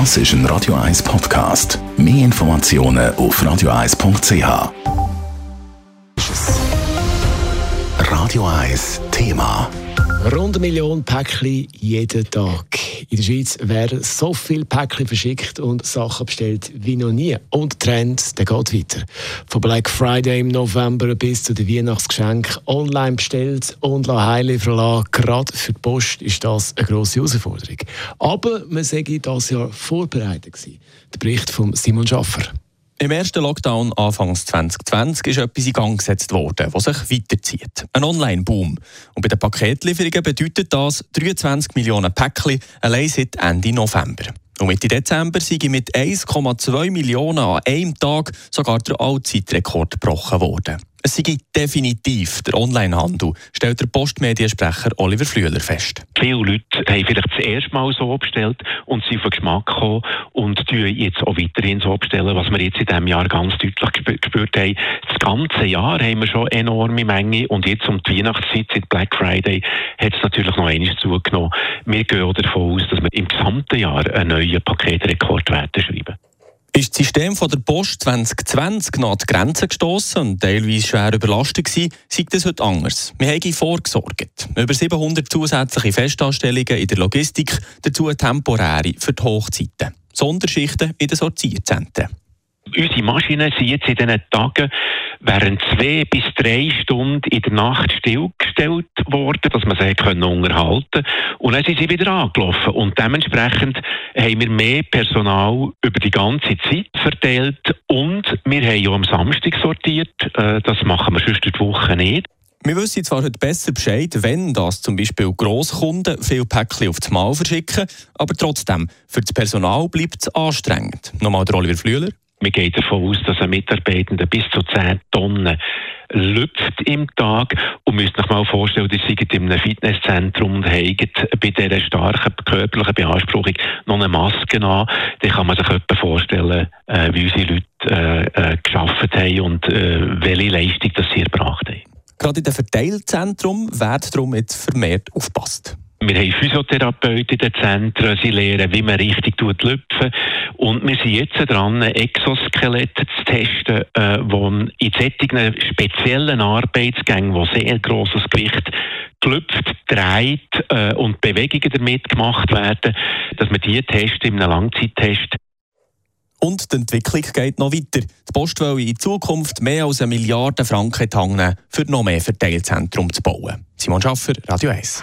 Das ist ein Radio 1 Podcast. Mehr Informationen auf radio1.ch. Radio 1 Thema. Rund eine Million Päckchen jeden Tag. In der Schweiz werden so viele Päckchen verschickt und Sachen bestellt wie noch nie. Und der Trend der geht weiter. Von Black Friday im November bis zu den Weihnachtsgeschenken online bestellt und heile verlassen. Gerade für die Post ist das eine grosse Herausforderung. Aber man sei das Jahr vorbereitet. Der Bericht von Simon Schaffer. Im ersten Lockdown Anfangs 2020 ist etwas in Gang gesetzt worden, was sich weiterzieht. Ein Online-Boom. Und bei den Paketlieferungen bedeutet das 23 Millionen Päckchen allein seit Ende November. Und Mitte Dezember sind mit 1,2 Millionen an einem Tag sogar der Allzeitrekord gebrochen worden. Es sei definitiv der Onlinehandel, stellt der Postmediensprecher Oliver Flüeler fest. Viele Leute haben vielleicht das erste Mal so bestellt und sind auf den Geschmack gekommen und jetzt auch weiterhin so bestellen, was wir jetzt in diesem Jahr ganz deutlich gespürt haben. Das ganze Jahr haben wir schon enorme Menge und jetzt um die Weihnachtszeit, seit Black Friday, hat es natürlich noch einiges zugenommen. Wir gehen davon aus, dass wir im gesamten Jahr einen neuen Paketrekord werden schreiben ist das System von der Post 2020 noch an die Grenzen gestoßen und teilweise schwer überlastet gewesen, sieht es heute anders. Wir haben vorgesorgt. Über 700 zusätzliche Festanstellungen in der Logistik, dazu temporäre für die Hochzeiten. Sonderschichten in den Sortierzentren. Unsere Maschinen sind jetzt in diesen Tagen während zwei bis drei Stunden in der Nacht stillgestellt worden, dass man sie können unterhalten Und dann sind sie wieder angelaufen. Und dementsprechend haben wir mehr Personal über die ganze Zeit verteilt. Und wir haben ja am Samstag sortiert. Äh, das machen wir sonst die Woche nicht. Wir wissen zwar heute besser Bescheid, wenn das zum Beispiel Grosskunden viel Päckchen auf das Mal verschicken, aber trotzdem, für das Personal bleibt es anstrengend. Nochmal der Oliver Flüeler. Wir gehen davon aus, dass ein Mitarbeitender bis zu 10 Tonnen lüpft im Tag und müsst euch mal vorstellen, ihr seid in einem Fitnesszentrum und habt bei dieser starken körperlichen Beanspruchung noch eine Maske an. Dann kann man sich etwa vorstellen, äh, wie unsere Leute äh, äh, geschafft haben und äh, welche Leistung das sie erbracht haben. Gerade in den Verteilzentrum wird darum jetzt vermehrt aufgepasst. Wir haben Physiotherapeuten in den Zentren, sie lernen, wie man richtig lüpfen Und wir sind jetzt dran, Exoskelette zu testen, äh, wo in solchen speziellen Arbeitsgängen, wo sehr grosses Gewicht gelüpft, dreht äh, und Bewegungen damit gemacht werden, dass wir die testen in einem Langzeittest. Und die Entwicklung geht noch weiter. Die Post will in Zukunft mehr als eine Milliarde Franken tangen, für noch mehr Verteilzentrum zu bauen. Simon Schaffer, Radio 1.